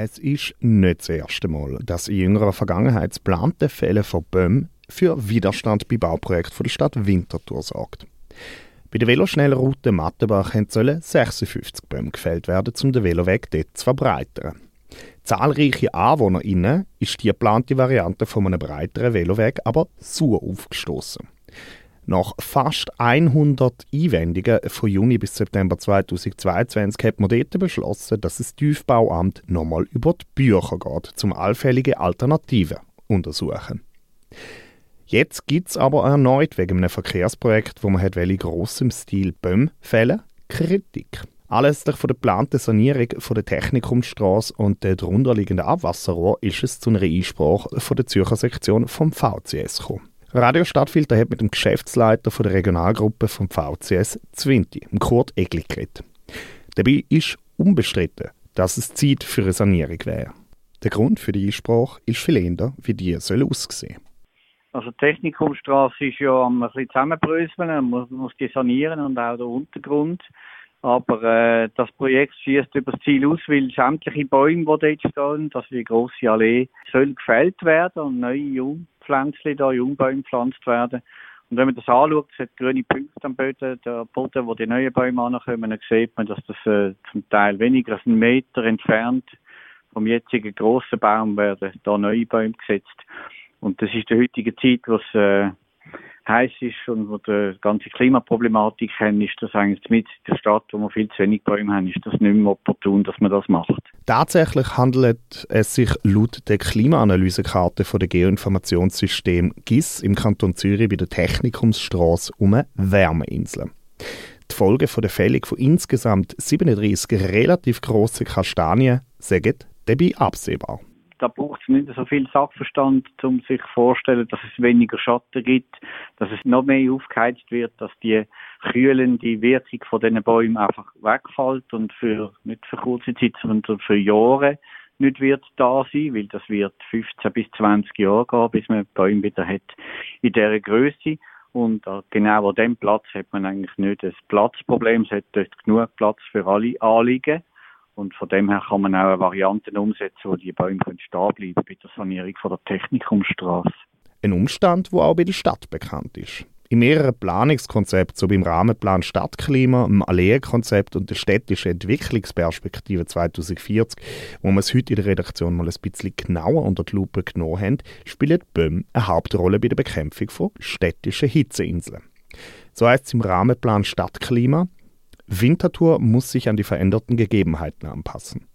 Es ist nicht das erste Mal, dass in jüngerer Vergangenheit das geplante Fällen von Böhmen für Widerstand bei Bauprojekten der Stadt Winterthur sorgt. Bei der Veloschnellroute Mattenbach sollen 56 Bäume gefällt werden, um den Veloweg dort zu verbreitern. Zahlreiche AnwohnerInnen ist die geplante Variante von einem breiteren Veloweg aber sauer aufgestoßen. Nach fast 100 Einwendungen von Juni bis September 2022 hat man dort beschlossen, dass das Tiefbauamt nochmal über die Bücher geht, um allfällige Alternativen untersuchen. Jetzt gibt es aber erneut wegen einem Verkehrsprojekt, wo man in grossem Stil Bäume fällen, Kritik. Anlässlich der geplanten Sanierung der Technikumstrasse und der darunterliegenden Abwasserrohr ist es zu einer Einsprache der Zürcher Sektion vom VCS gekommen. Radio Stadtfilter hat mit dem Geschäftsleiter von der Regionalgruppe vom VCS Zwinti, Kurt Egli, geredet. Dabei ist unbestritten, dass es Zeit für eine Sanierung wäre. Der Grund für die Einsprache ist viel eher, wie die soll aussehen also die Technikumstrasse ist ja ein zusammenbröseln, man muss, muss die sanieren und auch der Untergrund. Aber äh, das Projekt schießt über das Ziel aus, weil sämtliche Bäume, die dort stehen, also die grosse Allee, sollen gefällt werden und neue Jungpflänzchen da, Jungbäume gepflanzt werden. Und wenn man das anschaut, es hat grüne Punkte am Boden, der Boden, wo die neuen Bäume ankommen, dann sieht man, dass das äh, zum Teil weniger als einen Meter entfernt vom jetzigen grossen Baum werden da neue Bäume gesetzt. Und das ist die heutige Zeit, wo es äh, heiß ist und wo die ganze Klimaproblematik haben, ist das eigentlich mit der Stadt, wo wir viel zu wenig Bäume haben, ist das nicht mehr opportun, dass man das macht. Tatsächlich handelt es sich laut der Klimaanalysekarte von der Geoinformationssystem GIS im Kanton Zürich bei der Technikumsstraße um eine Wärmeinsel. Die Folgen von der Fällung von insgesamt 37 relativ grossen Kastanien sind dabei absehbar da braucht es nicht so viel Sachverstand, um sich vorzustellen, dass es weniger Schatten gibt, dass es noch mehr aufgeheizt wird, dass die kühlende Wirkung von diesen Bäumen einfach wegfällt und für, nicht für kurze Zeit, sondern für Jahre nicht wird da sein, weil das wird 15 bis 20 Jahre gehen, bis man Bäume wieder hat in dieser Größe. Und genau an dem Platz hat man eigentlich nicht das Platzproblem. Es hat dort genug Platz für alle Anliegen. Und von dem her kann man auch Varianten umsetzen, wo die Bäume können stehen bleiben bei der Sanierung von der Technikumstraße. Ein Umstand, wo auch bei der Stadt bekannt ist. In mehreren Planungskonzepten, so beim Rahmenplan Stadtklima, im Alleenkonzept und der städtischen Entwicklungsperspektive 2040, wo wir es heute in der Redaktion mal ein bisschen genauer unter die Lupe genommen haben, spielen Böhm eine Hauptrolle bei der Bekämpfung von städtischen Hitzeinseln. So heißt es im Rahmenplan Stadtklima, Winterthur muss sich an die veränderten Gegebenheiten anpassen.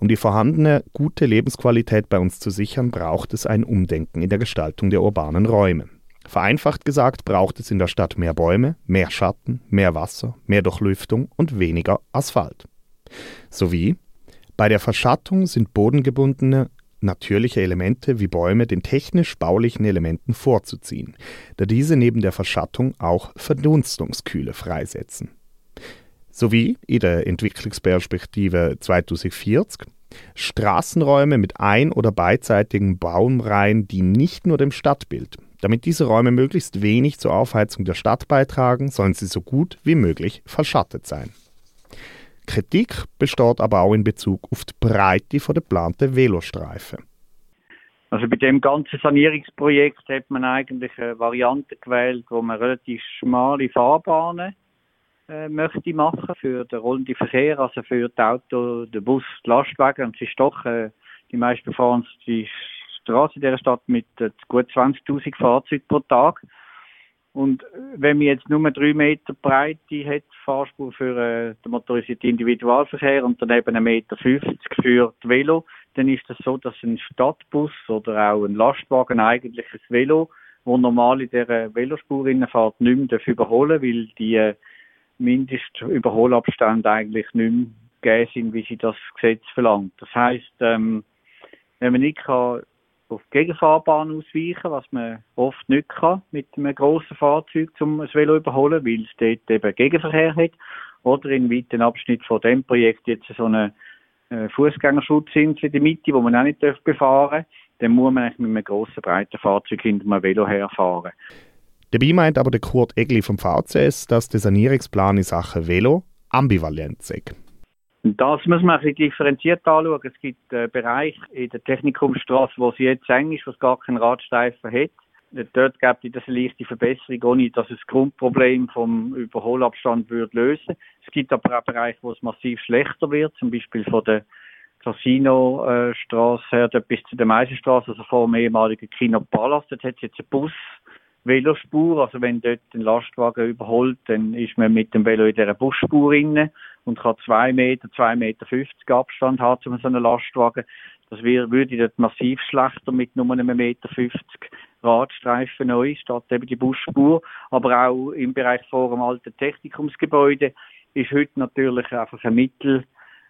Um die vorhandene gute Lebensqualität bei uns zu sichern, braucht es ein Umdenken in der Gestaltung der urbanen Räume. Vereinfacht gesagt braucht es in der Stadt mehr Bäume, mehr Schatten, mehr Wasser, mehr Durchlüftung und weniger Asphalt. Sowie bei der Verschattung sind bodengebundene natürliche Elemente wie Bäume den technisch-baulichen Elementen vorzuziehen, da diese neben der Verschattung auch Verdunstungskühle freisetzen sowie in der Entwicklungsperspektive 2040 Straßenräume mit ein- oder beidseitigen Baumreihen, die nicht nur dem Stadtbild. Damit diese Räume möglichst wenig zur Aufheizung der Stadt beitragen, sollen sie so gut wie möglich verschattet sein. Kritik besteht aber auch in Bezug auf die Breite der geplanten Velostreifen. Also bei dem ganzen Sanierungsprojekt hat man eigentlich eine Variante gewählt, wo man relativ schmale Fahrbahnen äh, möchte machen für den rollenden Verkehr, also für die Auto, den Bus, die Lastwagen. Und es ist doch, äh, die meisten fahren die Straße in dieser Stadt mit äh, gut 20.000 Fahrzeugen pro Tag. Und äh, wenn man jetzt nur drei Meter Breite hat, Fahrspur für äh, den motorisierten Individualverkehr und daneben 1,50 Meter für die Velo, dann ist das so, dass ein Stadtbus oder auch ein Lastwagen eigentlich ein Velo, wo normal in dieser Velospur fährt, nicht mehr überholen weil die äh, Mindestüberholabstände eigentlich nicht mehr gegeben sind, wie sie das Gesetz verlangt. Das heißt, ähm, wenn man nicht kann auf die Gegenfahrbahn ausweichen, was man oft nicht kann mit einem grossen Fahrzeug zum das Velo überholen, weil es dort eben Gegenverkehr hat, oder in weiten Abschnitt von dem Projekt jetzt so eine äh, Fußgängerschutzinsel in der Mitte, wo man auch nicht befahren darf, dann muss man eigentlich mit einem grossen, breiten Fahrzeug hinter einem Velo herfahren. Dabei meint aber der Kurt Egli vom VCS, dass der Sanierungsplan in Sachen Velo ambivalent sei. Das muss man ein bisschen differenziert anschauen. Es gibt einen Bereich in der Technikumstraße, wo sie jetzt eng ist, wo es gar keinen Radstreifen hat. Dort gibt es eine leichte Verbesserung, ohne dass es das Grundproblem vom Überholabstand würde lösen. Es gibt aber auch Bereiche, wo es massiv schlechter wird, zum Beispiel von der Casino-Straße her bis zu der Meisenstraße, also vor dem ehemaligen Kino Palace. Dort hat es jetzt einen Bus, Velospur. Also wenn dort ein Lastwagen überholt, dann ist man mit dem Velo in dieser Busspur inne und kann zwei Meter, zwei Meter fünfzig Abstand haben zu so einem Lastwagen. Das würde dort massiv schlechter mit nur einem Meter fünfzig Radstreifen neu, statt eben die Busspur. Aber auch im Bereich vor dem alten Technikumsgebäude ist heute natürlich einfach ein Mittel,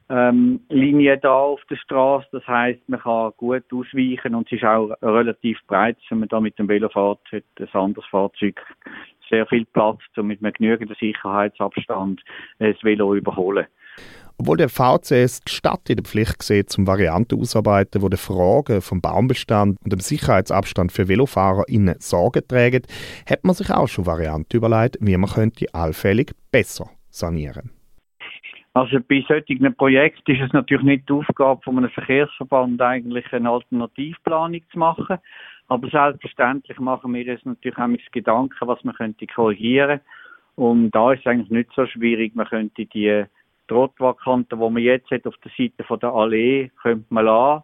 ähm, Linie da auf der Straße. Das heißt, man kann gut ausweichen und es ist auch relativ breit, wenn man da mit dem Velo fährt, hat ein anderes Fahrzeug sehr viel Platz, um mit einem genügenden Sicherheitsabstand das Velo überholen. Obwohl der VCS die Stadt in der Pflicht sieht, zum Varianten ausarbeiten, wo der Fragen vom Baumbestand und dem Sicherheitsabstand für Velofahrer innen Sorge tragen, hat man sich auch schon Varianten überlegt, wie man könnte allfällig besser sanieren. Also bei solchen Projekten ist es natürlich nicht die Aufgabe von einem Verkehrsverband eigentlich eine Alternativplanung zu machen. Aber selbstverständlich machen wir uns natürlich auch Gedanken, was man könnte korrigieren. Und da ist es eigentlich nicht so schwierig. Man könnte die Trottoirkanten, die man jetzt hat auf der Seite von der Allee, könnte man lassen.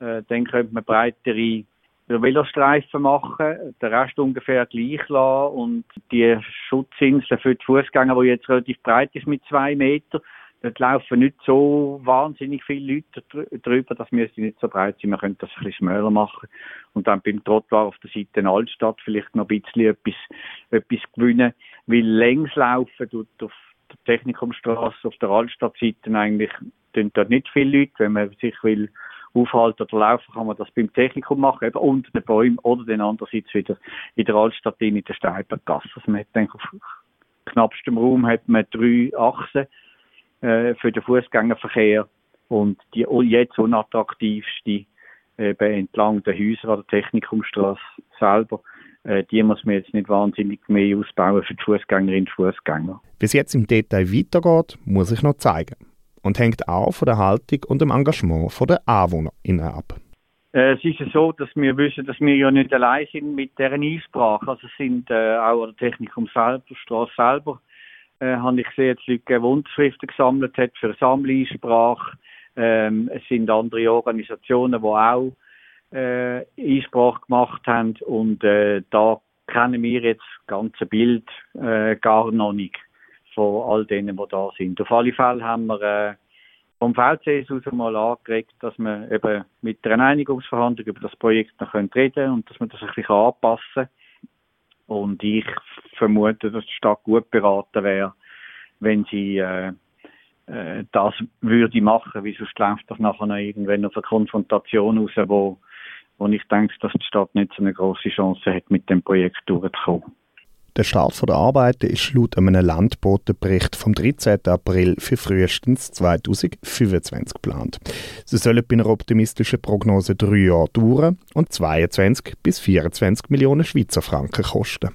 Äh, dann könnte man breitere Velostreifen machen, den Rest ungefähr gleich lassen und die Schutzinsel für die Fußgänger, die jetzt relativ breit ist mit zwei Metern, Dort laufen nicht so wahnsinnig viele Leute drüber, das müsste nicht so breit sein. Man könnte das ein bisschen schmäler machen. Und dann beim Trottoir auf der Seite in Altstadt vielleicht noch ein bisschen etwas, etwas gewinnen. Weil längs laufen tut auf der Technikumstraße, auf der Altstadtseite eigentlich, tun dort nicht viele Leute. Wenn man sich will aufhalten oder laufen, kann man das beim Technikum machen, eben unter den Bäumen oder den andererseits wieder in der Altstadt in der Steibergasse. Also man hat eigentlich auf knappstem Raum hat man drei Achsen äh, für den Fußgängerverkehr und die jetzt unattraktivste eben entlang der Häuser an der Technikumstraße selber, äh, die muss man jetzt nicht wahnsinnig mehr ausbauen für die Fußgängerinnen und Fußgänger. Wie es jetzt im Detail weitergeht, muss ich noch zeigen und hängt auch von der Haltung und dem Engagement der AnwohnerInnen ab. Äh, es ist ja so, dass wir wissen, dass wir ja nicht allein sind mit deren Einsprache. Also es sind äh, auch an der Technikum selber, Straße selber, äh, habe ich gesehen, dass Leute Unterschriften gesammelt hat für Sammeleinsprache. Ähm, es sind andere Organisationen, die auch äh, Einsprache gemacht haben und äh, da kennen wir jetzt das ganze Bild äh, gar noch nicht von all denen, die da sind. Auf alle Fälle haben wir äh, vom VCS aus mal angeregt, dass wir eben mit einer Einigungsverhandlung über das Projekt noch reden können und dass wir das ein bisschen anpassen kann und ich vermute, dass die Stadt gut beraten wäre, wenn sie äh, äh, das würde machen, wie sonst läuft das nachher noch irgendwann auf eine Konfrontation raus, wo, wo ich denke, dass die Stadt nicht so eine große Chance hat, mit dem Projekt durchzukommen. Der Start der Arbeiten ist laut einem Landbotenbericht vom 13. April für frühestens 2025 geplant. Sie sollen bei einer optimistischen Prognose drei Jahre dauern und 22 bis 24 Millionen Schweizer Franken kosten.